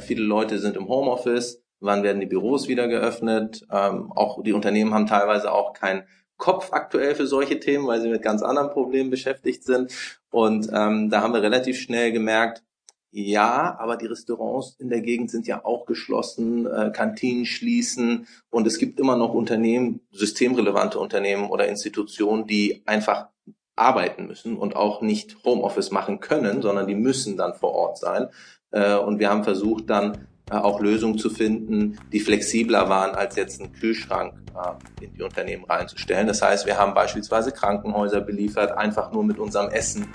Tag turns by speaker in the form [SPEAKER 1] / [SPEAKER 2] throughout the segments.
[SPEAKER 1] Äh, viele Leute sind im Homeoffice. Wann werden die Büros wieder geöffnet? Ähm, auch die Unternehmen haben teilweise auch keinen Kopf aktuell für solche Themen, weil sie mit ganz anderen Problemen beschäftigt sind. Und ähm, da haben wir relativ schnell gemerkt, ja, aber die Restaurants in der Gegend sind ja auch geschlossen, äh, Kantinen schließen und es gibt immer noch Unternehmen, systemrelevante Unternehmen oder Institutionen, die einfach arbeiten müssen und auch nicht Homeoffice machen können, sondern die müssen dann vor Ort sein. Äh, und wir haben versucht dann äh, auch Lösungen zu finden, die flexibler waren, als jetzt einen Kühlschrank äh, in die Unternehmen reinzustellen. Das heißt, wir haben beispielsweise Krankenhäuser beliefert, einfach nur mit unserem Essen.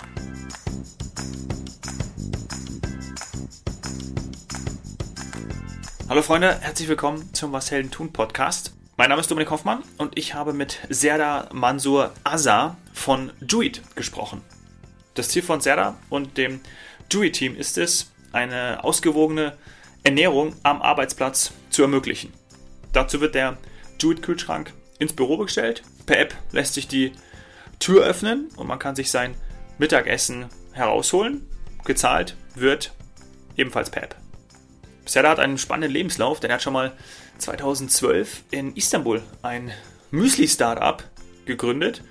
[SPEAKER 2] Hallo Freunde, herzlich willkommen zum Was Helden tun Podcast. Mein Name ist Dominik Hoffmann und ich habe mit Serda Mansur Azar von Juit gesprochen. Das Ziel von Serda und dem Juit-Team ist es, eine ausgewogene Ernährung am Arbeitsplatz zu ermöglichen. Dazu wird der Juit-Kühlschrank ins Büro bestellt. Per App lässt sich die Tür öffnen und man kann sich sein Mittagessen herausholen. Gezahlt wird ebenfalls per App. Serda hat einen spannenden Lebenslauf, denn er hat schon mal 2012 in Istanbul ein Müsli-Startup gegründet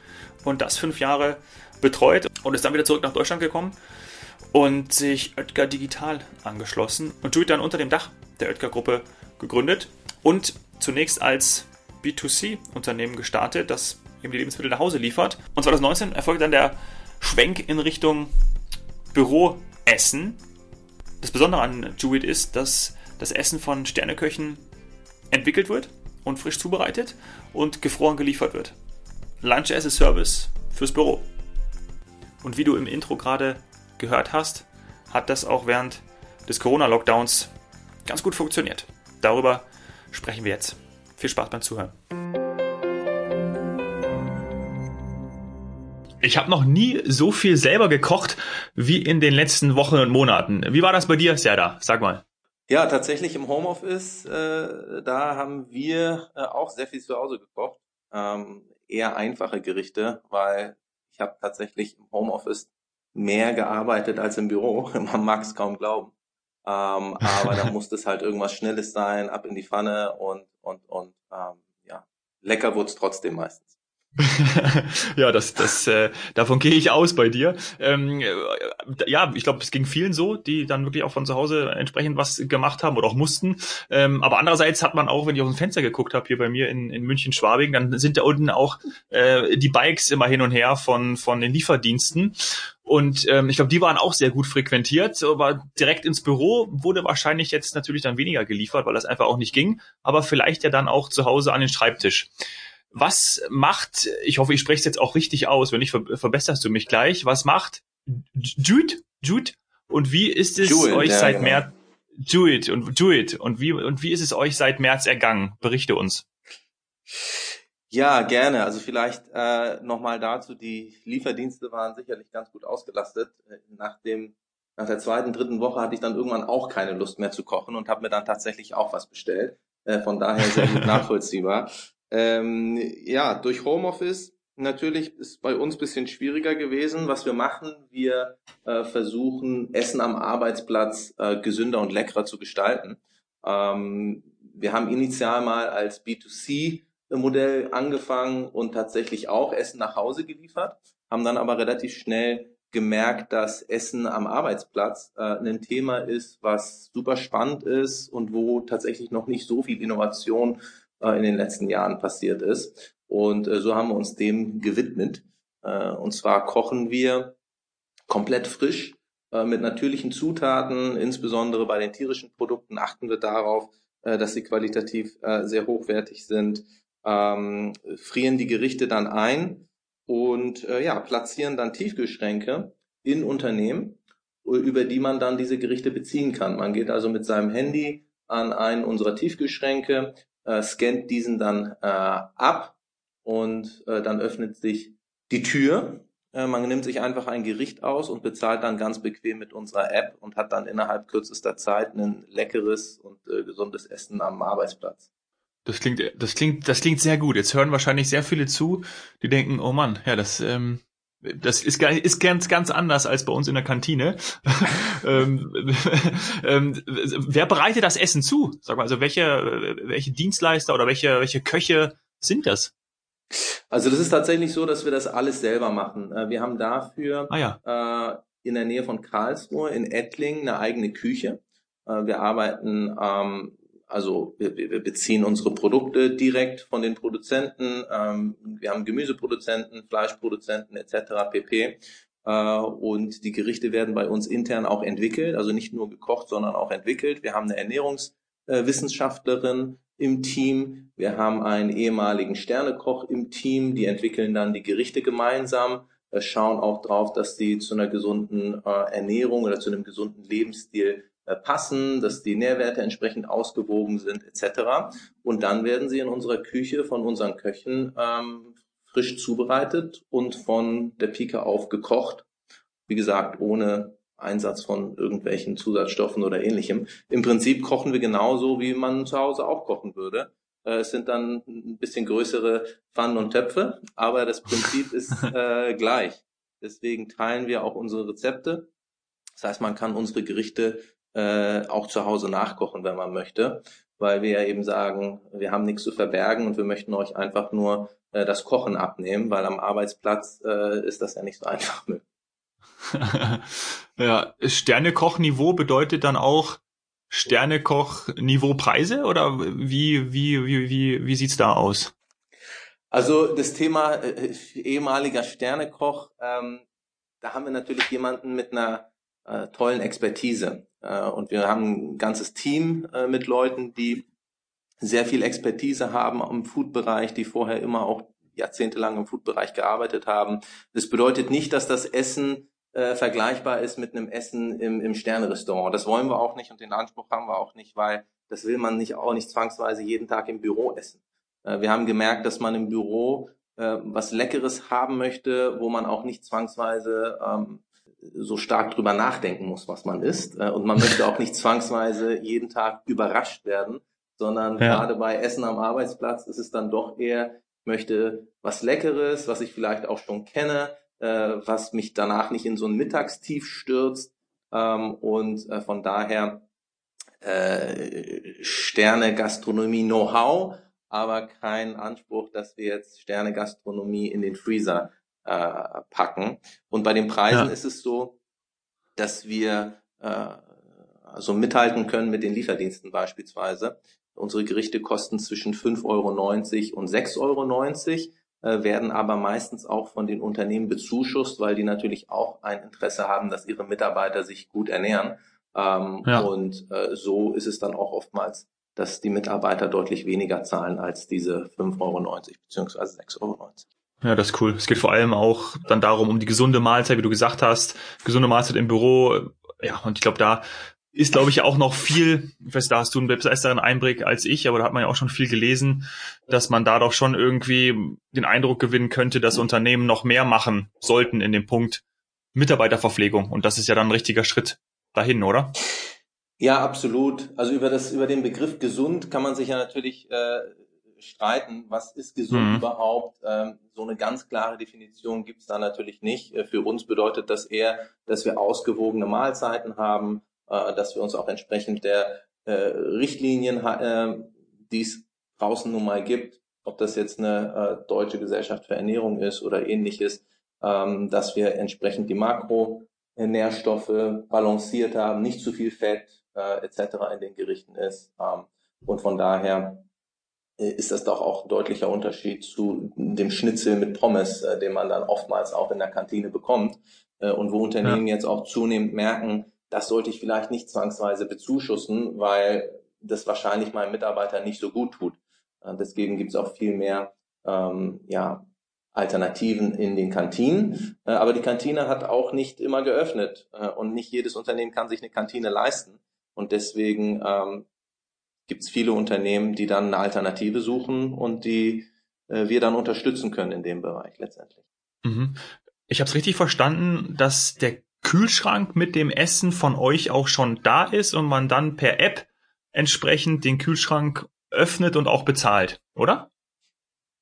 [SPEAKER 2] und das fünf Jahre betreut und ist dann wieder zurück nach Deutschland gekommen und sich Oetker Digital angeschlossen und Juit dann unter dem Dach der Oetker Gruppe gegründet und zunächst als B2C-Unternehmen gestartet, das eben die Lebensmittel nach Hause liefert. Und 2019 erfolgt dann der Schwenk in Richtung Büroessen das Besondere an Jewit ist, dass das Essen von Sterneköchen entwickelt wird und frisch zubereitet und gefroren geliefert wird. Lunch as a Service fürs Büro. Und wie du im Intro gerade gehört hast, hat das auch während des Corona-Lockdowns ganz gut funktioniert. Darüber sprechen wir jetzt. Viel Spaß beim Zuhören. Ich habe noch nie so viel selber gekocht wie in den letzten Wochen und Monaten. Wie war das bei dir, Serda? Sag mal.
[SPEAKER 1] Ja, tatsächlich im Homeoffice, äh, da haben wir äh, auch sehr viel zu Hause gekocht. Ähm, eher einfache Gerichte, weil ich habe tatsächlich im Homeoffice mehr gearbeitet als im Büro. Man mag es kaum glauben. Ähm, aber da musste es halt irgendwas Schnelles sein, ab in die Pfanne und und und ähm, ja, lecker wurde es trotzdem meistens.
[SPEAKER 2] Ja, das, das, äh, davon gehe ich aus bei dir. Ähm, äh, ja, ich glaube, es ging vielen so, die dann wirklich auch von zu Hause entsprechend was gemacht haben oder auch mussten. Ähm, aber andererseits hat man auch, wenn ich aus dem Fenster geguckt habe hier bei mir in, in München Schwabing, dann sind da unten auch äh, die Bikes immer hin und her von von den Lieferdiensten. Und ähm, ich glaube, die waren auch sehr gut frequentiert, aber direkt ins Büro wurde wahrscheinlich jetzt natürlich dann weniger geliefert, weil das einfach auch nicht ging. Aber vielleicht ja dann auch zu Hause an den Schreibtisch. Was macht, ich hoffe, ich spreche es jetzt auch richtig aus, wenn nicht, ver verbesserst du mich gleich. Was macht Jude? Jude? Und wie ist es Jude, euch ja, seit genau. März? Jude und Jude und wie und wie ist es euch seit März ergangen? Berichte uns.
[SPEAKER 1] Ja, gerne. Also vielleicht äh, nochmal dazu, die Lieferdienste waren sicherlich ganz gut ausgelastet. Nach dem nach der zweiten, dritten Woche hatte ich dann irgendwann auch keine Lust mehr zu kochen und habe mir dann tatsächlich auch was bestellt. Äh, von daher sehr gut nachvollziehbar. Ähm, ja, durch Homeoffice natürlich ist bei uns bisschen schwieriger gewesen. Was wir machen, wir äh, versuchen, Essen am Arbeitsplatz äh, gesünder und leckerer zu gestalten. Ähm, wir haben initial mal als B2C-Modell angefangen und tatsächlich auch Essen nach Hause geliefert, haben dann aber relativ schnell gemerkt, dass Essen am Arbeitsplatz äh, ein Thema ist, was super spannend ist und wo tatsächlich noch nicht so viel Innovation in den letzten Jahren passiert ist. Und äh, so haben wir uns dem gewidmet. Äh, und zwar kochen wir komplett frisch mit natürlichen Zutaten, insbesondere bei den tierischen Produkten achten wir darauf, dass sie qualitativ sehr hochwertig sind, ähm, frieren die Gerichte dann ein und ja, platzieren dann Tiefkühlschränke in Unternehmen, über die man dann diese Gerichte beziehen kann. Man geht also mit seinem Handy an einen unserer Tiefkühlschränke, äh, scannt diesen dann äh, ab und äh, dann öffnet sich die Tür. Äh, man nimmt sich einfach ein Gericht aus und bezahlt dann ganz bequem mit unserer App und hat dann innerhalb kürzester Zeit ein leckeres und äh, gesundes Essen am Arbeitsplatz.
[SPEAKER 2] Das klingt, das klingt, das klingt sehr gut. Jetzt hören wahrscheinlich sehr viele zu, die denken, oh Mann, ja, das ähm, das ist, ist ganz, ganz anders als bei uns in der Kantine. ähm, ähm, wer bereitet das Essen zu? Sag mal, also welche, welche Dienstleister oder welche, welche Köche sind das?
[SPEAKER 1] Also das ist tatsächlich so, dass wir das alles selber machen. Äh, wir haben dafür
[SPEAKER 2] ah, ja.
[SPEAKER 1] äh, in der Nähe von Karlsruhe in Ettlingen eine eigene Küche. Äh, wir arbeiten ähm, also wir, wir beziehen unsere Produkte direkt von den Produzenten. Ähm, wir haben Gemüseproduzenten, Fleischproduzenten etc. pp. Äh, und die Gerichte werden bei uns intern auch entwickelt, also nicht nur gekocht, sondern auch entwickelt. Wir haben eine Ernährungswissenschaftlerin im Team. Wir haben einen ehemaligen Sternekoch im Team. Die entwickeln dann die Gerichte gemeinsam, äh, schauen auch drauf, dass die zu einer gesunden äh, Ernährung oder zu einem gesunden Lebensstil äh, passen, dass die Nährwerte entsprechend ausgewogen sind etc. Und dann werden sie in unserer Küche von unseren Köchen ähm, frisch zubereitet und von der Pike auf gekocht. Wie gesagt, ohne Einsatz von irgendwelchen Zusatzstoffen oder ähnlichem. Im Prinzip kochen wir genauso, wie man zu Hause auch kochen würde. Äh, es sind dann ein bisschen größere Pfannen und Töpfe, aber das Prinzip ist äh, gleich. Deswegen teilen wir auch unsere Rezepte. Das heißt, man kann unsere Gerichte äh, auch zu Hause nachkochen, wenn man möchte, weil wir ja eben sagen, wir haben nichts zu verbergen und wir möchten euch einfach nur äh, das Kochen abnehmen, weil am Arbeitsplatz äh, ist das ja nicht so einfach möglich.
[SPEAKER 2] ja, Sternekochniveau bedeutet dann auch Sternekochniveau Preise oder wie, wie, wie, wie, wie sieht's da aus?
[SPEAKER 1] Also das Thema äh, ehemaliger Sternekoch, ähm, da haben wir natürlich jemanden mit einer äh, tollen Expertise. Äh, und wir haben ein ganzes Team äh, mit Leuten, die sehr viel Expertise haben im Food-Bereich, die vorher immer auch jahrzehntelang im Food-Bereich gearbeitet haben. Das bedeutet nicht, dass das Essen äh, vergleichbar ist mit einem Essen im, im Sternerestaurant. Das wollen wir auch nicht und den Anspruch haben wir auch nicht, weil das will man nicht auch nicht zwangsweise jeden Tag im Büro essen. Äh, wir haben gemerkt, dass man im Büro äh, was Leckeres haben möchte, wo man auch nicht zwangsweise ähm, so stark drüber nachdenken muss, was man isst. Äh, und man möchte auch nicht zwangsweise jeden Tag überrascht werden, sondern ja. gerade bei Essen am Arbeitsplatz ist es dann doch eher, ich möchte was Leckeres, was ich vielleicht auch schon kenne, äh, was mich danach nicht in so ein Mittagstief stürzt. Ähm, und äh, von daher Sterne Gastronomie Know-how, aber kein Anspruch, dass wir jetzt Sterne Gastronomie in den Freezer äh, packen. Und bei den Preisen ja. ist es so, dass wir äh, also mithalten können mit den Lieferdiensten beispielsweise. Unsere Gerichte kosten zwischen 5,90 Euro und 6,90 Euro, äh, werden aber meistens auch von den Unternehmen bezuschusst, weil die natürlich auch ein Interesse haben, dass ihre Mitarbeiter sich gut ernähren. Ähm, ja. Und äh, so ist es dann auch oftmals, dass die Mitarbeiter deutlich weniger zahlen als diese 5,90 Euro beziehungsweise 6,90 Euro.
[SPEAKER 2] Ja, das ist cool. Es geht vor allem auch dann darum, um die gesunde Mahlzeit, wie du gesagt hast, gesunde Mahlzeit im Büro. Ja, und ich glaube, da ist, glaube ich, auch noch viel, ich weiß, da hast du einen besseren Einblick als ich, aber da hat man ja auch schon viel gelesen, dass man da doch schon irgendwie den Eindruck gewinnen könnte, dass Unternehmen noch mehr machen sollten in dem Punkt Mitarbeiterverpflegung. Und das ist ja dann ein richtiger Schritt dahin, oder?
[SPEAKER 1] Ja, absolut. Also über das, über den Begriff gesund kann man sich ja natürlich äh, streiten, was ist gesund mhm. überhaupt. Ähm, so eine ganz klare Definition gibt es da natürlich nicht. Äh, für uns bedeutet das eher, dass wir ausgewogene Mahlzeiten haben, äh, dass wir uns auch entsprechend der äh, Richtlinien, äh, die es draußen nun mal gibt, ob das jetzt eine äh, deutsche Gesellschaft für Ernährung ist oder ähnliches, ähm, dass wir entsprechend die Makronährstoffe balanciert haben, nicht zu viel Fett äh, etc. in den Gerichten ist. Ähm, und von daher ist das doch auch ein deutlicher Unterschied zu dem Schnitzel mit Pommes, äh, den man dann oftmals auch in der Kantine bekommt äh, und wo Unternehmen ja. jetzt auch zunehmend merken, das sollte ich vielleicht nicht zwangsweise bezuschussen, weil das wahrscheinlich meinem Mitarbeiter nicht so gut tut. Äh, deswegen gibt es auch viel mehr ähm, ja, Alternativen in den Kantinen. Äh, aber die Kantine hat auch nicht immer geöffnet äh, und nicht jedes Unternehmen kann sich eine Kantine leisten. Und deswegen ähm, gibt es viele Unternehmen, die dann eine Alternative suchen und die äh, wir dann unterstützen können in dem Bereich letztendlich.
[SPEAKER 2] Mhm. Ich habe es richtig verstanden, dass der Kühlschrank mit dem Essen von euch auch schon da ist und man dann per App entsprechend den Kühlschrank öffnet und auch bezahlt, oder?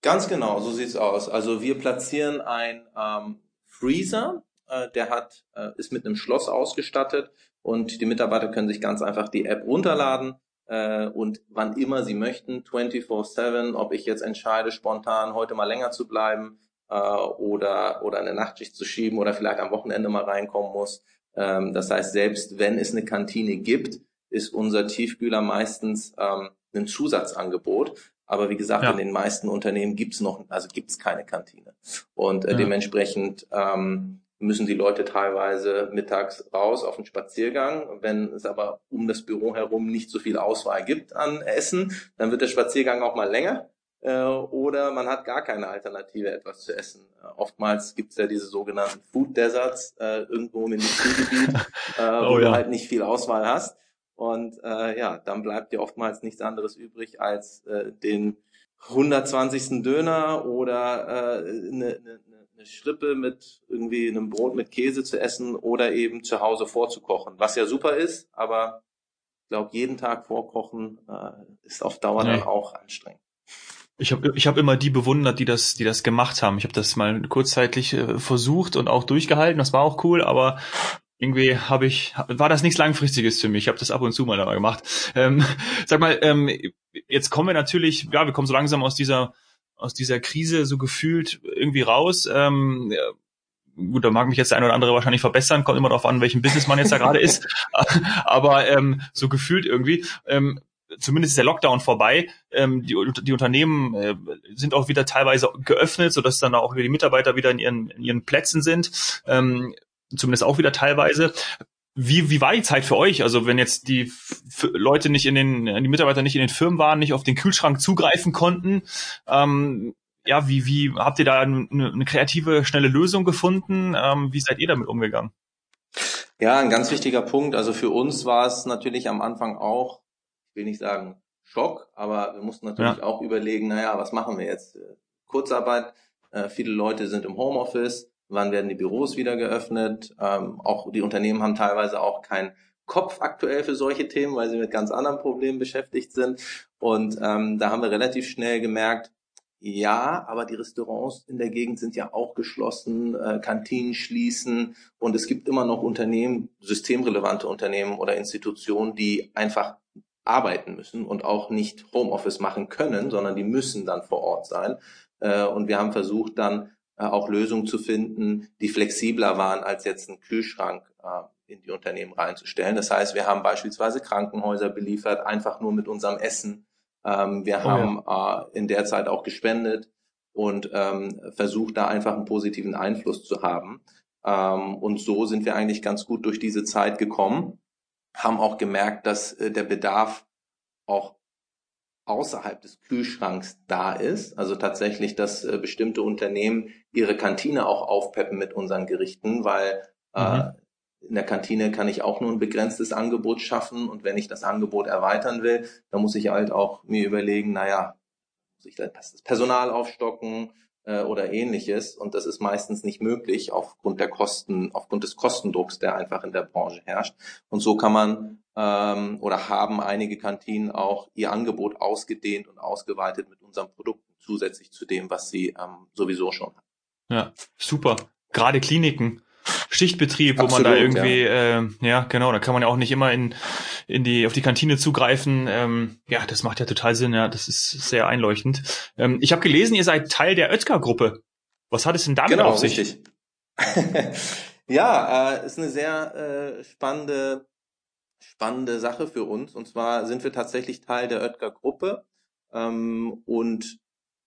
[SPEAKER 1] Ganz genau, so sieht's aus. Also wir platzieren ein ähm, Freezer. Äh, der hat, äh, ist mit einem Schloss ausgestattet und die Mitarbeiter können sich ganz einfach die App runterladen äh, und wann immer sie möchten, 24-7, ob ich jetzt entscheide, spontan heute mal länger zu bleiben äh, oder, oder eine Nachtschicht zu schieben oder vielleicht am Wochenende mal reinkommen muss. Ähm, das heißt, selbst wenn es eine Kantine gibt, ist unser Tiefkühler meistens ähm, ein Zusatzangebot. Aber wie gesagt, ja. in den meisten Unternehmen gibt's noch, also gibt's keine Kantine. Und äh, ja. dementsprechend ähm, müssen die Leute teilweise mittags raus auf den Spaziergang. Wenn es aber um das Büro herum nicht so viel Auswahl gibt an Essen, dann wird der Spaziergang auch mal länger. Äh, oder man hat gar keine Alternative, etwas zu essen. Äh, oftmals gibt's ja diese sogenannten Food Deserts äh, irgendwo im Industriegebiet, äh, wo oh, ja. du halt nicht viel Auswahl hast. Und äh, ja, dann bleibt dir oftmals nichts anderes übrig, als äh, den 120. Döner oder äh, eine, eine, eine Schrippe mit irgendwie einem Brot mit Käse zu essen oder eben zu Hause vorzukochen, was ja super ist, aber ich glaube, jeden Tag vorkochen äh, ist auf Dauer nee. dann auch anstrengend.
[SPEAKER 2] Ich habe ich hab immer die bewundert, die das, die das gemacht haben. Ich habe das mal kurzzeitig äh, versucht und auch durchgehalten. Das war auch cool, aber irgendwie habe ich war das nichts langfristiges für mich. Ich habe das ab und zu mal dabei gemacht. Ähm, sag mal, ähm, jetzt kommen wir natürlich, ja, wir kommen so langsam aus dieser aus dieser Krise so gefühlt irgendwie raus. Ähm, ja, gut, da mag mich jetzt der eine oder andere wahrscheinlich verbessern, kommt immer darauf an, welchem Business man jetzt da gerade ist. Aber ähm, so gefühlt irgendwie. Ähm, zumindest ist der Lockdown vorbei. Ähm, die, die Unternehmen äh, sind auch wieder teilweise geöffnet, sodass dann auch wieder die Mitarbeiter wieder in ihren, in ihren Plätzen sind. Ähm, zumindest auch wieder teilweise. Wie, wie war die Zeit für euch? Also wenn jetzt die F Leute nicht in den, die Mitarbeiter nicht in den Firmen waren, nicht auf den Kühlschrank zugreifen konnten, ähm, ja, wie, wie habt ihr da eine, eine kreative, schnelle Lösung gefunden? Ähm, wie seid ihr damit umgegangen?
[SPEAKER 1] Ja, ein ganz wichtiger Punkt. Also für uns war es natürlich am Anfang auch, ich will nicht sagen Schock, aber wir mussten natürlich ja. auch überlegen, naja, was machen wir jetzt? Kurzarbeit, äh, viele Leute sind im Homeoffice, wann werden die Büros wieder geöffnet. Ähm, auch die Unternehmen haben teilweise auch keinen Kopf aktuell für solche Themen, weil sie mit ganz anderen Problemen beschäftigt sind. Und ähm, da haben wir relativ schnell gemerkt, ja, aber die Restaurants in der Gegend sind ja auch geschlossen, äh, Kantinen schließen und es gibt immer noch Unternehmen, systemrelevante Unternehmen oder Institutionen, die einfach arbeiten müssen und auch nicht Homeoffice machen können, sondern die müssen dann vor Ort sein. Äh, und wir haben versucht dann äh, auch Lösungen zu finden, die flexibler waren, als jetzt einen Kühlschrank äh, in die Unternehmen reinzustellen. Das heißt, wir haben beispielsweise Krankenhäuser beliefert, einfach nur mit unserem Essen. Ähm, wir oh, haben ja. äh, in der Zeit auch gespendet und ähm, versucht, da einfach einen positiven Einfluss zu haben. Ähm, und so sind wir eigentlich ganz gut durch diese Zeit gekommen, haben auch gemerkt, dass äh, der Bedarf auch außerhalb des Kühlschranks da ist. Also tatsächlich, dass äh, bestimmte Unternehmen ihre Kantine auch aufpeppen mit unseren Gerichten, weil äh, mhm. in der Kantine kann ich auch nur ein begrenztes Angebot schaffen und wenn ich das Angebot erweitern will, dann muss ich halt auch mir überlegen, naja, muss ich das Personal aufstocken äh, oder ähnliches und das ist meistens nicht möglich aufgrund der Kosten, aufgrund des Kostendrucks, der einfach in der Branche herrscht. Und so kann man ähm, oder haben einige Kantinen auch ihr Angebot ausgedehnt und ausgeweitet mit unseren Produkten zusätzlich zu dem, was sie ähm, sowieso schon haben.
[SPEAKER 2] Ja, super. Gerade Kliniken. Schichtbetrieb, wo Absolut, man da irgendwie, ja. Äh, ja, genau, da kann man ja auch nicht immer in, in die, auf die Kantine zugreifen. Ähm, ja, das macht ja total Sinn, ja, das ist sehr einleuchtend. Ähm, ich habe gelesen, ihr seid Teil der Oetker-Gruppe. Was hat es denn damit genau, auf sich? Richtig.
[SPEAKER 1] ja, äh, ist eine sehr äh, spannende spannende Sache für uns. Und zwar sind wir tatsächlich Teil der Oetker-Gruppe ähm, und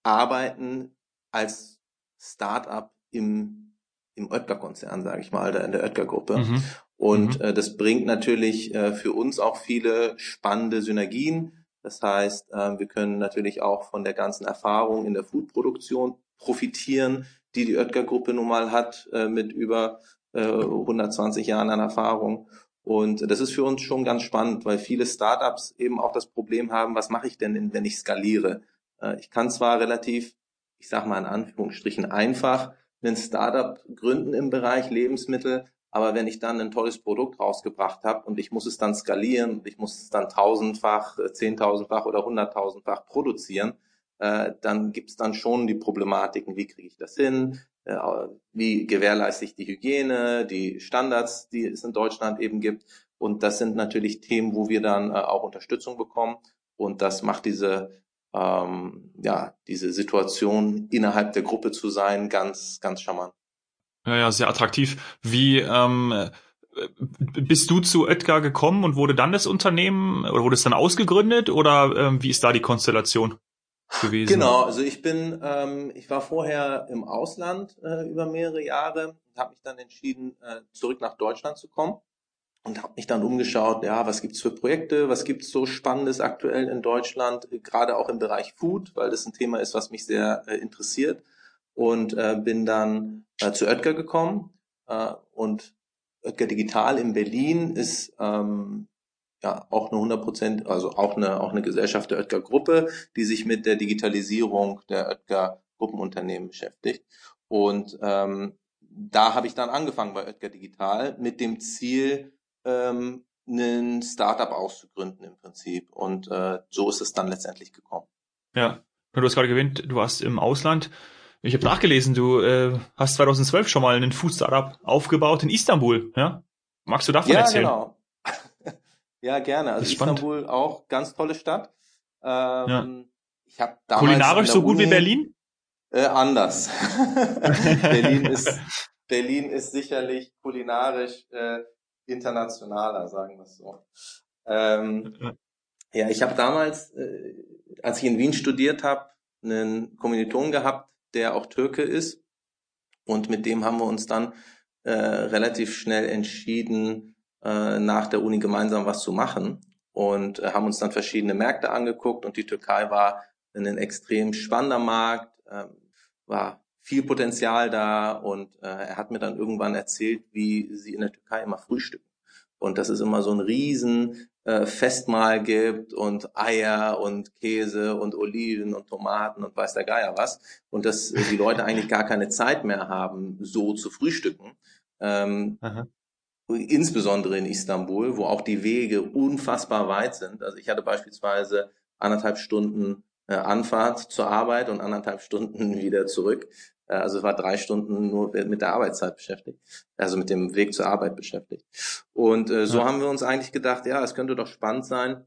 [SPEAKER 1] arbeiten als Start-up im, im Oetker-Konzern, sage ich mal, in der Oetker-Gruppe. Mhm. Und mhm. äh, das bringt natürlich äh, für uns auch viele spannende Synergien. Das heißt, äh, wir können natürlich auch von der ganzen Erfahrung in der Foodproduktion profitieren, die die Oetker-Gruppe nun mal hat, äh, mit über äh, 120 Jahren an Erfahrung. Und das ist für uns schon ganz spannend, weil viele Startups eben auch das Problem haben, was mache ich denn, wenn ich skaliere? Äh, ich kann zwar relativ, ich sage mal in Anführungsstrichen, einfach ein Startup gründen im Bereich Lebensmittel, aber wenn ich dann ein tolles Produkt rausgebracht habe und ich muss es dann skalieren und ich muss es dann tausendfach, äh, zehntausendfach oder hunderttausendfach produzieren, äh, dann gibt es dann schon die Problematiken, wie kriege ich das hin? Äh, wie gewährleiste ich die Hygiene, die Standards, die es in Deutschland eben gibt. Und das sind natürlich Themen, wo wir dann äh, auch Unterstützung bekommen. Und das macht diese ähm, ja diese Situation innerhalb der Gruppe zu sein ganz ganz charmant.
[SPEAKER 2] Ja, ja, sehr attraktiv. Wie ähm, bist du zu Oetker gekommen und wurde dann das Unternehmen oder wurde es dann ausgegründet oder ähm, wie ist da die Konstellation gewesen?
[SPEAKER 1] Genau, also ich bin, ähm, ich war vorher im Ausland äh, über mehrere Jahre habe mich dann entschieden, äh, zurück nach Deutschland zu kommen und habe mich dann umgeschaut, ja, was gibt's für Projekte, was gibt's so Spannendes aktuell in Deutschland, gerade auch im Bereich Food, weil das ein Thema ist, was mich sehr äh, interessiert und äh, bin dann äh, zu Oetker gekommen äh, und Oetker Digital in Berlin ist ähm, ja auch eine 100 Prozent, also auch eine auch eine Gesellschaft der Oetker Gruppe, die sich mit der Digitalisierung der Oetker Gruppenunternehmen beschäftigt. Und ähm, da habe ich dann angefangen bei Oetker Digital mit dem Ziel, ähm, ein Startup auszugründen im Prinzip. Und äh, so ist es dann letztendlich gekommen.
[SPEAKER 2] Ja, du hast gerade gewinnt, du warst im Ausland. Ich habe nachgelesen, du äh, hast 2012 schon mal einen Food Startup aufgebaut in Istanbul. Ja? Magst du davon
[SPEAKER 1] ja,
[SPEAKER 2] erzählen?
[SPEAKER 1] Genau. Ja, gerne. Also Istanbul spannend. auch ganz tolle Stadt. Ähm, ja.
[SPEAKER 2] ich hab Kulinarisch so gut Uni, wie Berlin?
[SPEAKER 1] Äh, anders. Berlin ist Berlin ist sicherlich kulinarisch äh, internationaler, sagen wir es so. Ähm, ja, ich habe damals, äh, als ich in Wien studiert habe, einen Kommilitonen gehabt, der auch Türke ist. Und mit dem haben wir uns dann äh, relativ schnell entschieden, äh, nach der Uni gemeinsam was zu machen und äh, haben uns dann verschiedene Märkte angeguckt und die Türkei war ein extrem spannender Markt, äh, war viel Potenzial da und äh, er hat mir dann irgendwann erzählt, wie sie in der Türkei immer frühstücken. Und das ist immer so ein riesen äh, Festmahl gibt und Eier und Käse und Oliven und Tomaten und weiß der Geier was. Und dass die Leute eigentlich gar keine Zeit mehr haben, so zu frühstücken. Ähm, insbesondere in Istanbul, wo auch die Wege unfassbar weit sind. Also ich hatte beispielsweise anderthalb Stunden äh, Anfahrt zur Arbeit und anderthalb Stunden wieder zurück. Äh, also war drei Stunden nur mit der Arbeitszeit beschäftigt, also mit dem Weg zur Arbeit beschäftigt. Und äh, so ja. haben wir uns eigentlich gedacht, ja, es könnte doch spannend sein,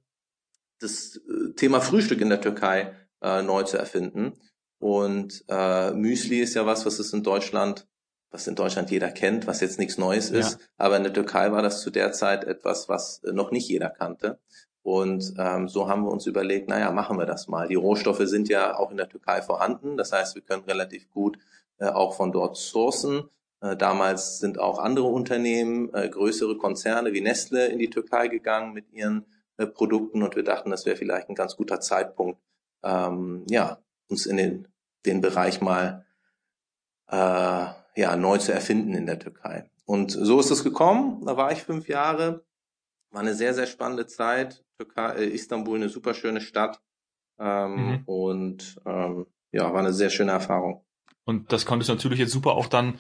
[SPEAKER 1] das äh, Thema Frühstück in der Türkei äh, neu zu erfinden. Und äh, Müsli ist ja was, was es in Deutschland, was in Deutschland jeder kennt, was jetzt nichts Neues ist. Ja. Aber in der Türkei war das zu der Zeit etwas, was äh, noch nicht jeder kannte. Und ähm, so haben wir uns überlegt, naja, machen wir das mal. Die Rohstoffe sind ja auch in der Türkei vorhanden. Das heißt, wir können relativ gut äh, auch von dort sourcen. Äh, damals sind auch andere Unternehmen, äh, größere Konzerne wie Nestle in die Türkei gegangen mit ihren äh, Produkten und wir dachten, das wäre vielleicht ein ganz guter Zeitpunkt, ähm, ja, uns in den, den Bereich mal äh, ja, neu zu erfinden in der Türkei. Und so ist es gekommen. Da war ich fünf Jahre war eine sehr, sehr spannende Zeit. Türkei, äh, Istanbul, eine super schöne Stadt. Ähm, mhm. Und ähm, ja, war eine sehr schöne Erfahrung.
[SPEAKER 2] Und das konntest du natürlich jetzt super auch dann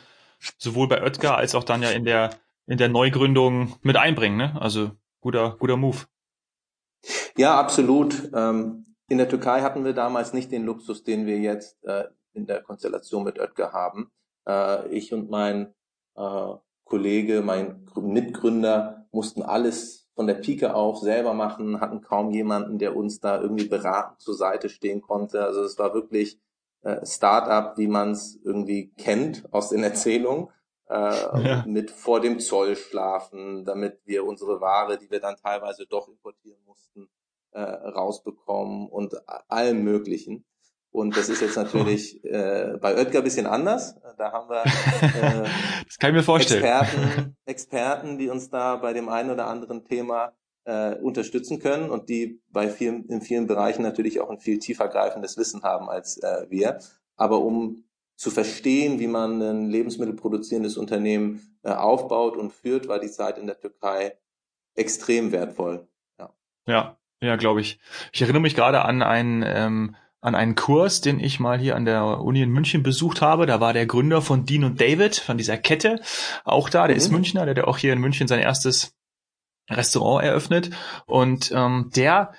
[SPEAKER 2] sowohl bei Oetker als auch dann ja in der in der Neugründung mit einbringen. Ne? Also guter guter Move.
[SPEAKER 1] Ja, absolut. Ähm, in der Türkei hatten wir damals nicht den Luxus, den wir jetzt äh, in der Konstellation mit Oetker haben. Äh, ich und mein äh, Kollege, mein Mitgründer mussten alles von der Pike auf selber machen, hatten kaum jemanden, der uns da irgendwie beratend zur Seite stehen konnte. Also es war wirklich äh, Start-up, wie man es irgendwie kennt aus den Erzählungen, äh, ja. mit vor dem Zoll schlafen, damit wir unsere Ware, die wir dann teilweise doch importieren mussten, äh, rausbekommen und allem Möglichen. Und das ist jetzt natürlich äh, bei Oetker bisschen anders. Da haben wir
[SPEAKER 2] äh, das kann ich mir vorstellen.
[SPEAKER 1] Experten, Experten, die uns da bei dem einen oder anderen Thema äh, unterstützen können und die bei vielen, in vielen Bereichen natürlich auch ein viel tiefer greifendes Wissen haben als äh, wir. Aber um zu verstehen, wie man ein lebensmittelproduzierendes Unternehmen äh, aufbaut und führt, war die Zeit in der Türkei extrem wertvoll.
[SPEAKER 2] Ja, ja, ja glaube ich. Ich erinnere mich gerade an ein ähm, an einen Kurs, den ich mal hier an der Uni in München besucht habe. Da war der Gründer von Dean und David, von dieser Kette, auch da. Der mhm. ist Münchner, der hat auch hier in München sein erstes Restaurant eröffnet. Und ähm, der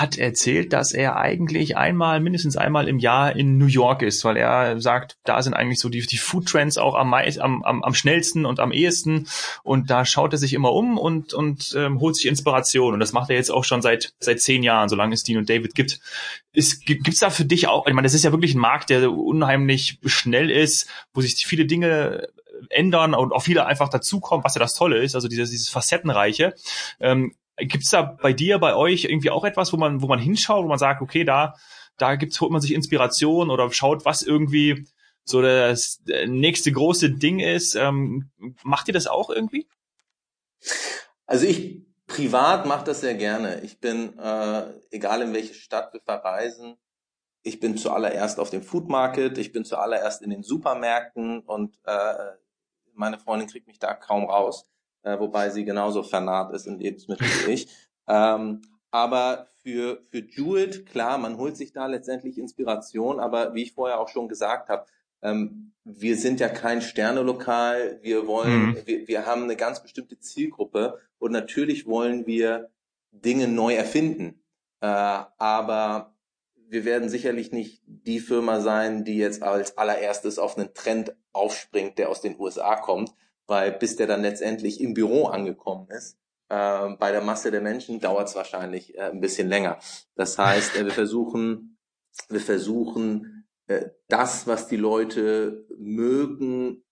[SPEAKER 2] hat erzählt, dass er eigentlich einmal, mindestens einmal im Jahr in New York ist, weil er sagt, da sind eigentlich so die, die Food Trends auch am, am, am, am schnellsten und am ehesten und da schaut er sich immer um und, und ähm, holt sich Inspiration und das macht er jetzt auch schon seit, seit zehn Jahren, solange es Dean und David gibt. Ist, gibt's da für dich auch, ich meine, das ist ja wirklich ein Markt, der unheimlich schnell ist, wo sich viele Dinge ändern und auch viele einfach dazukommen, was ja das Tolle ist, also dieses, dieses Facettenreiche. Ähm, Gibt's da bei dir, bei euch irgendwie auch etwas, wo man, wo man hinschaut, wo man sagt, okay, da, da gibt's, holt man sich Inspiration oder schaut, was irgendwie so das nächste große Ding ist. Ähm, macht ihr das auch irgendwie?
[SPEAKER 1] Also ich privat mache das sehr gerne. Ich bin, äh, egal in welche Stadt wir verreisen, ich bin zuallererst auf dem Food Market, ich bin zuallererst in den Supermärkten und äh, meine Freundin kriegt mich da kaum raus äh, wobei sie genauso vernarrt ist in Lebensmittel wie ich. Ähm, aber für, für Jewett, klar, man holt sich da letztendlich Inspiration, aber wie ich vorher auch schon gesagt habe, ähm, wir sind ja kein Sternelokal, wir wollen, mhm. wir, wir haben eine ganz bestimmte Zielgruppe und natürlich wollen wir Dinge neu erfinden. Äh, aber wir werden sicherlich nicht die Firma sein, die jetzt als allererstes auf einen Trend aufspringt, der aus den USA kommt, weil bis der dann letztendlich im Büro angekommen ist, äh, bei der Masse der Menschen dauert es wahrscheinlich äh, ein bisschen länger. Das heißt, äh, wir versuchen, wir versuchen, äh, das, was die Leute mögen,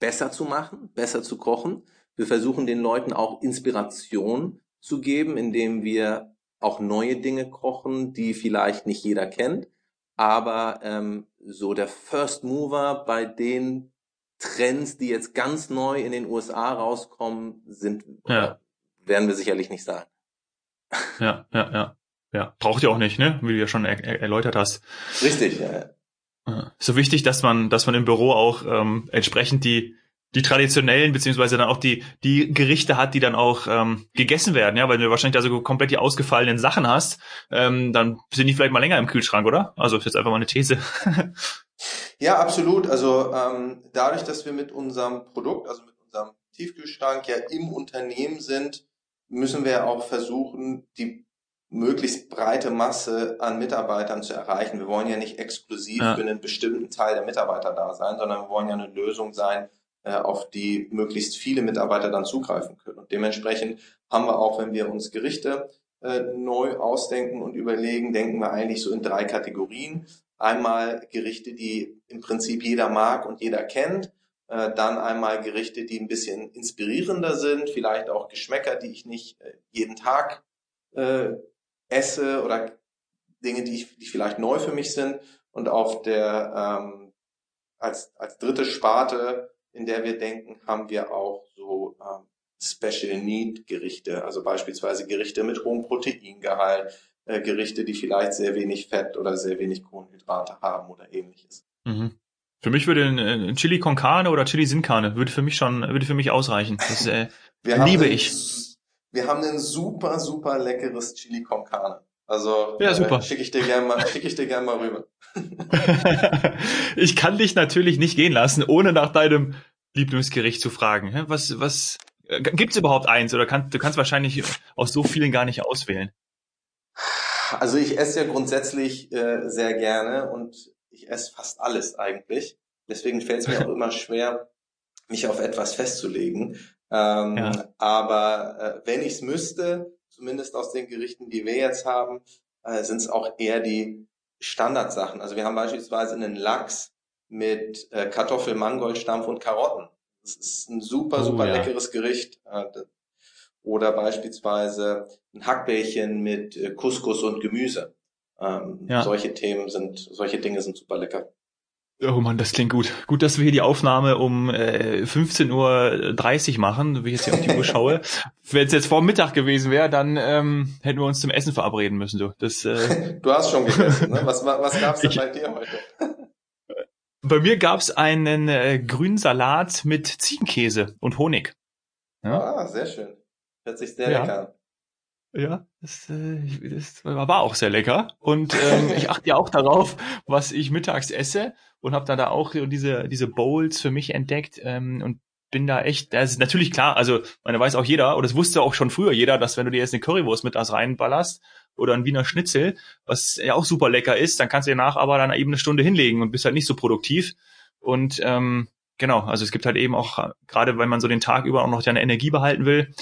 [SPEAKER 1] besser zu machen, besser zu kochen. Wir versuchen den Leuten auch Inspiration zu geben, indem wir auch neue Dinge kochen, die vielleicht nicht jeder kennt. Aber ähm, so der First Mover bei den Trends, die jetzt ganz neu in den USA rauskommen, sind, ja. werden wir sicherlich nicht sagen.
[SPEAKER 2] Ja, ja, ja. Ja, braucht ihr auch nicht, ne? Wie du ja schon er er erläutert hast.
[SPEAKER 1] Richtig, ja.
[SPEAKER 2] So wichtig, dass man, dass man im Büro auch ähm, entsprechend die die traditionellen beziehungsweise dann auch die die Gerichte hat, die dann auch ähm, gegessen werden, ja, weil du wahrscheinlich da so komplett die ausgefallenen Sachen hast, ähm, dann sind die vielleicht mal länger im Kühlschrank, oder? Also ist jetzt einfach mal eine These.
[SPEAKER 1] Ja, absolut. Also ähm, dadurch, dass wir mit unserem Produkt, also mit unserem Tiefkühlschrank ja im Unternehmen sind, müssen wir auch versuchen, die möglichst breite Masse an Mitarbeitern zu erreichen. Wir wollen ja nicht exklusiv ja. für einen bestimmten Teil der Mitarbeiter da sein, sondern wir wollen ja eine Lösung sein, äh, auf die möglichst viele Mitarbeiter dann zugreifen können. Und dementsprechend haben wir auch, wenn wir uns Gerichte äh, neu ausdenken und überlegen, denken wir eigentlich so in drei Kategorien. Einmal Gerichte, die im Prinzip jeder mag und jeder kennt. Äh, dann einmal Gerichte, die ein bisschen inspirierender sind, vielleicht auch Geschmäcker, die ich nicht äh, jeden Tag äh, esse oder Dinge, die, ich, die vielleicht neu für mich sind. Und auf der ähm, als, als dritte Sparte, in der wir denken, haben wir auch so ähm, Special Need Gerichte, also beispielsweise Gerichte mit hohem Proteingehalt, äh, Gerichte, die vielleicht sehr wenig Fett oder sehr wenig Kohlenhydrate haben oder ähnliches.
[SPEAKER 2] Mhm. Für mich würde ein, ein Chili con Carne oder Chili sin Carne würde für mich schon würde für mich ausreichen. Das äh, liebe ich.
[SPEAKER 1] Wir haben ein super super leckeres Chili con Carne. Also
[SPEAKER 2] ja, super.
[SPEAKER 1] Äh, schicke ich dir gerne mal schicke ich dir gerne mal rüber.
[SPEAKER 2] ich kann dich natürlich nicht gehen lassen, ohne nach deinem Lieblingsgericht zu fragen. Was was äh, gibt's überhaupt eins oder kannst du kannst wahrscheinlich aus so vielen gar nicht auswählen?
[SPEAKER 1] Also ich esse ja grundsätzlich äh, sehr gerne und ich esse fast alles eigentlich. Deswegen fällt es mir auch immer schwer, mich auf etwas festzulegen. Ähm, ja. Aber äh, wenn ich es müsste, zumindest aus den Gerichten, die wir jetzt haben, äh, sind es auch eher die Standardsachen. Also wir haben beispielsweise einen Lachs mit äh, Kartoffel, Mangold, Stampf und Karotten. Das ist ein super, oh, super ja. leckeres Gericht. Äh, oder beispielsweise ein Hackbällchen mit äh, Couscous und Gemüse. Ähm, ja. Solche Themen sind, solche Dinge sind super lecker.
[SPEAKER 2] Oh Mann, das klingt gut. Gut, dass wir hier die Aufnahme um äh, 15.30 Uhr machen, wie ich jetzt hier auf die Uhr schaue. Wenn es jetzt vor Mittag gewesen wäre, dann ähm, hätten wir uns zum Essen verabreden müssen. Du, das,
[SPEAKER 1] äh, du hast schon gegessen, ne? Was, was gab's denn ich, bei dir heute?
[SPEAKER 2] bei mir gab's einen äh, grünen Salat mit Ziegenkäse und Honig.
[SPEAKER 1] Ja? Ah, sehr schön. Hört sich sehr ja. lecker.
[SPEAKER 2] Ja, das, äh, das war auch sehr lecker. Und ähm, ich achte ja auch darauf, was ich mittags esse und habe da da auch diese diese Bowls für mich entdeckt ähm, und bin da echt, das ist natürlich klar, also man weiß auch jeder, oder das wusste auch schon früher jeder, dass wenn du dir jetzt eine Currywurst mit das reinballerst oder ein Wiener Schnitzel, was ja auch super lecker ist, dann kannst du danach aber dann eben eine Stunde hinlegen und bist halt nicht so produktiv. Und ähm, genau, also es gibt halt eben auch, gerade wenn man so den Tag über auch noch deine Energie behalten will,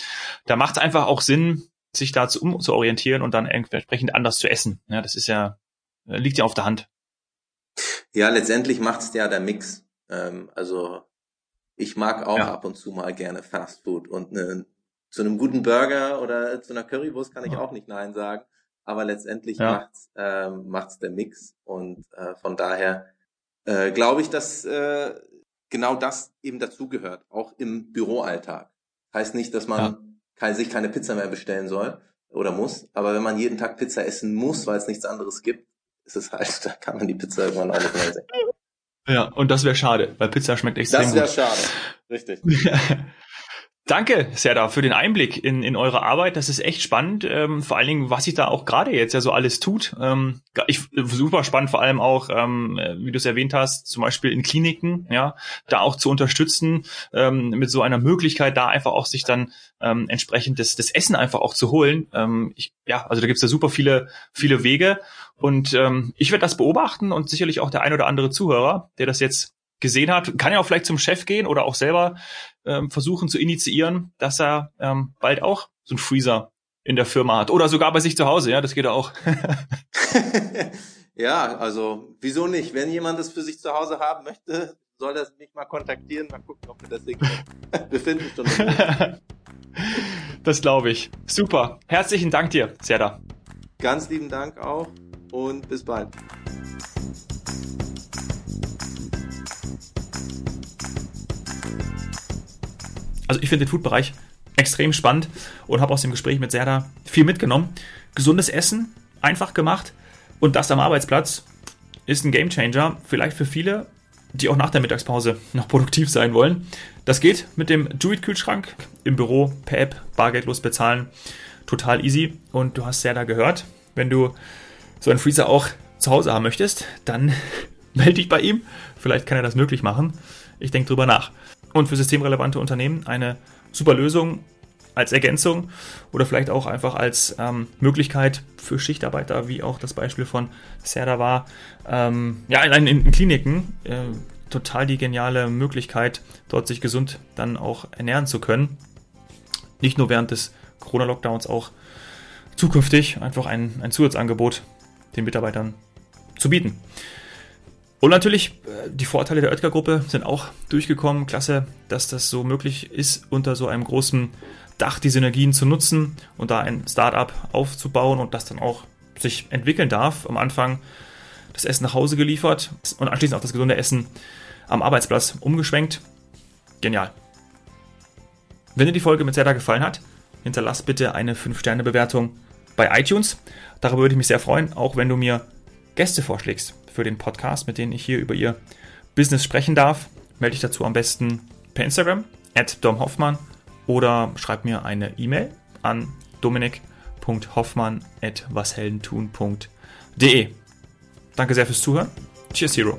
[SPEAKER 2] da macht es einfach auch Sinn, sich da zu, um zu orientieren und dann entsprechend anders zu essen. Ja, das ist ja, liegt ja auf der Hand.
[SPEAKER 1] Ja, letztendlich macht es ja der Mix. Ähm, also ich mag auch ja. ab und zu mal gerne Fast Food und ne, zu einem guten Burger oder zu einer Currywurst kann ich ja. auch nicht Nein sagen. Aber letztendlich ja. macht's, ähm, macht's der Mix und äh, von daher äh, glaube ich, dass äh, genau das eben dazugehört, auch im Büroalltag. Heißt nicht, dass man ja. kein, sich keine Pizza mehr bestellen soll oder muss, aber wenn man jeden Tag Pizza essen muss, weil es nichts anderes gibt, ist es halt, da kann man die Pizza irgendwann auch nicht mehr sehen.
[SPEAKER 2] Ja, und das wäre schade, weil Pizza schmeckt extrem
[SPEAKER 1] gut. Das wäre schade, richtig.
[SPEAKER 2] Danke, Serda, für den Einblick in, in eure Arbeit. Das ist echt spannend. Ähm, vor allen Dingen, was sich da auch gerade jetzt ja so alles tut. Ähm, ich, super spannend, vor allem auch, ähm, wie du es erwähnt hast, zum Beispiel in Kliniken, ja, da auch zu unterstützen, ähm, mit so einer Möglichkeit, da einfach auch sich dann ähm, entsprechend das, das Essen einfach auch zu holen. Ähm, ich, ja, also da gibt's ja super viele, viele Wege. Und ähm, ich werde das beobachten und sicherlich auch der ein oder andere Zuhörer, der das jetzt gesehen hat, kann ja auch vielleicht zum Chef gehen oder auch selber ähm, versuchen zu initiieren, dass er ähm, bald auch so einen Freezer in der Firma hat oder sogar bei sich zu Hause, ja, das geht auch.
[SPEAKER 1] ja, also wieso nicht? Wenn jemand das für sich zu Hause haben möchte, soll er mich mal kontaktieren, mal gucken, ob wir das Ding befinden.
[SPEAKER 2] das glaube ich. Super. Herzlichen Dank dir, Serda.
[SPEAKER 1] Ganz lieben Dank auch und bis bald.
[SPEAKER 2] Also ich finde den Food-Bereich extrem spannend und habe aus dem Gespräch mit Serda viel mitgenommen. Gesundes Essen, einfach gemacht und das am Arbeitsplatz ist ein Gamechanger, vielleicht für viele, die auch nach der Mittagspause noch produktiv sein wollen. Das geht mit dem Do-It-Kühlschrank im Büro per App bargeldlos bezahlen. Total easy. Und du hast Serda gehört, wenn du so einen Freezer auch zu Hause haben möchtest, dann melde dich bei ihm. Vielleicht kann er das möglich machen. Ich denke drüber nach und für systemrelevante Unternehmen eine super Lösung als Ergänzung oder vielleicht auch einfach als ähm, Möglichkeit für Schichtarbeiter, wie auch das Beispiel von Serda war. Ähm, ja, in, in, in Kliniken äh, total die geniale Möglichkeit, dort sich gesund dann auch ernähren zu können. Nicht nur während des Corona-Lockdowns, auch zukünftig einfach ein, ein Zusatzangebot den Mitarbeitern zu bieten. Und natürlich, äh, die Vorteile der Oetker-Gruppe sind auch durchgekommen. Klasse, dass das so möglich ist, unter so einem großen Dach die Synergien zu nutzen und da ein Startup aufzubauen und das dann auch sich entwickeln darf. Am Anfang das Essen nach Hause geliefert und anschließend auch das gesunde Essen am Arbeitsplatz umgeschwenkt. Genial. Wenn dir die Folge mit Zerda gefallen hat, hinterlass bitte eine 5-Sterne-Bewertung bei iTunes. Darüber würde ich mich sehr freuen, auch wenn du mir Gäste vorschlägst für den Podcast, mit denen ich hier über ihr Business sprechen darf, melde dich dazu am besten per Instagram, at domhoffmann oder schreib mir eine E-Mail an dominik.hoffmann at washeldentun.de. Danke sehr fürs Zuhören. Cheers, Hero.